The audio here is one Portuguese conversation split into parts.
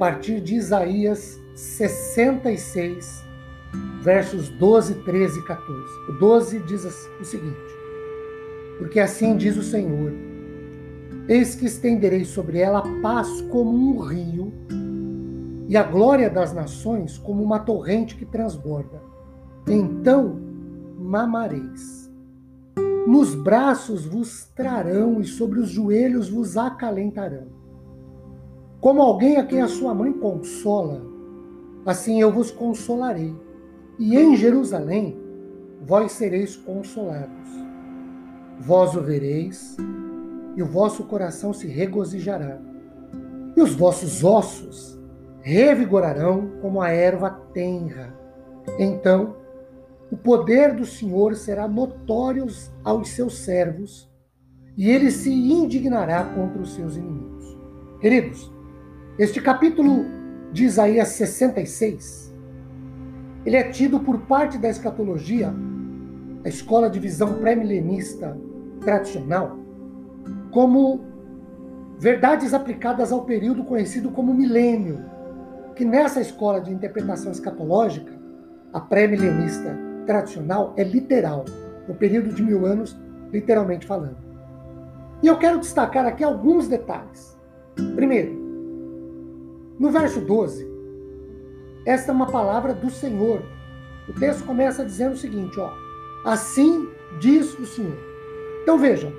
partir de Isaías 66, versos 12, 13 e 14. O 12 diz o seguinte: Porque assim diz o Senhor: Eis que estenderei sobre ela a paz como um rio, e a glória das nações como uma torrente que transborda. Então mamareis. Nos braços vos trarão e sobre os joelhos vos acalentarão como alguém a quem a sua mãe consola, assim eu vos consolarei. E em Jerusalém vós sereis consolados. Vós o vereis, e o vosso coração se regozijará. E os vossos ossos revigorarão como a erva tenra. Então, o poder do Senhor será notório aos seus servos, e ele se indignará contra os seus inimigos. Queridos, este capítulo de Isaías 66, ele é tido por parte da escatologia, a escola de visão pré-milenista tradicional, como verdades aplicadas ao período conhecido como milênio, que nessa escola de interpretação escatológica, a pré-milenista tradicional é literal, o período de mil anos, literalmente falando. E eu quero destacar aqui alguns detalhes. Primeiro, no verso 12, esta é uma palavra do Senhor. O texto começa dizendo o seguinte, ó: Assim diz o Senhor. Então vejam,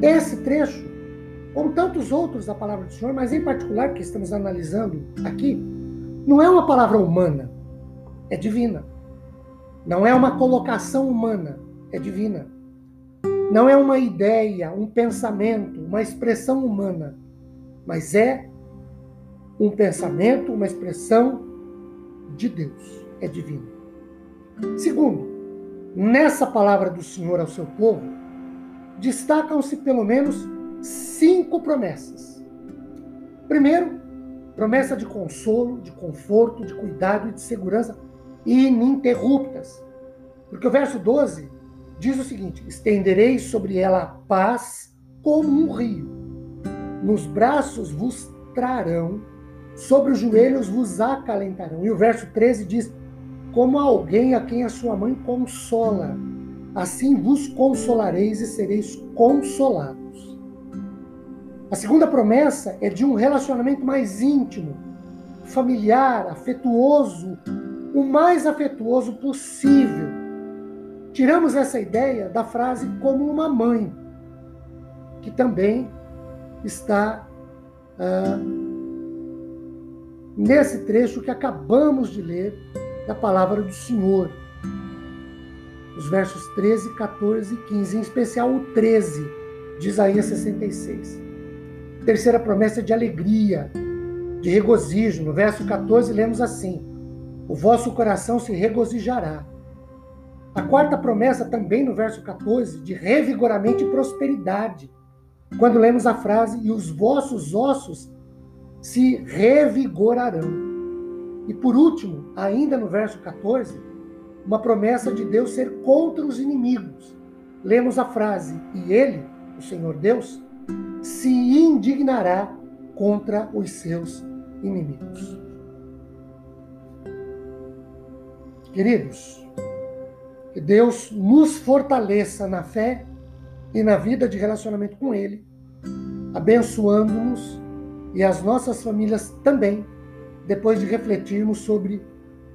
esse trecho, como tantos outros da palavra do Senhor, mas em particular que estamos analisando aqui, não é uma palavra humana, é divina. Não é uma colocação humana, é divina. Não é uma ideia, um pensamento, uma expressão humana, mas é um pensamento, uma expressão de Deus, é divino. Segundo, nessa palavra do Senhor ao seu povo, destacam-se pelo menos cinco promessas. Primeiro, promessa de consolo, de conforto, de cuidado e de segurança ininterruptas. Porque o verso 12 diz o seguinte: estenderei sobre ela a paz como um rio, nos braços vos trarão sobre os joelhos vos acalentarão. E o verso 13 diz: Como alguém a quem a sua mãe consola, assim vos consolareis e sereis consolados. A segunda promessa é de um relacionamento mais íntimo, familiar, afetuoso, o mais afetuoso possível. Tiramos essa ideia da frase como uma mãe, que também está uh, nesse trecho que acabamos de ler da palavra do Senhor. Os versos 13, 14 e 15, em especial o 13 de Isaías 66. Terceira promessa de alegria, de regozijo. No verso 14 lemos assim: O vosso coração se regozijará. A quarta promessa, também no verso 14, de revigoramento e prosperidade. Quando lemos a frase: E os vossos ossos se revigorarão. E por último, ainda no verso 14, uma promessa de Deus ser contra os inimigos. Lemos a frase: E ele, o Senhor Deus, se indignará contra os seus inimigos. Queridos, que Deus nos fortaleça na fé e na vida de relacionamento com Ele, abençoando-nos e as nossas famílias também, depois de refletirmos sobre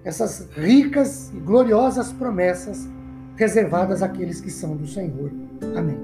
essas ricas e gloriosas promessas reservadas àqueles que são do Senhor. Amém.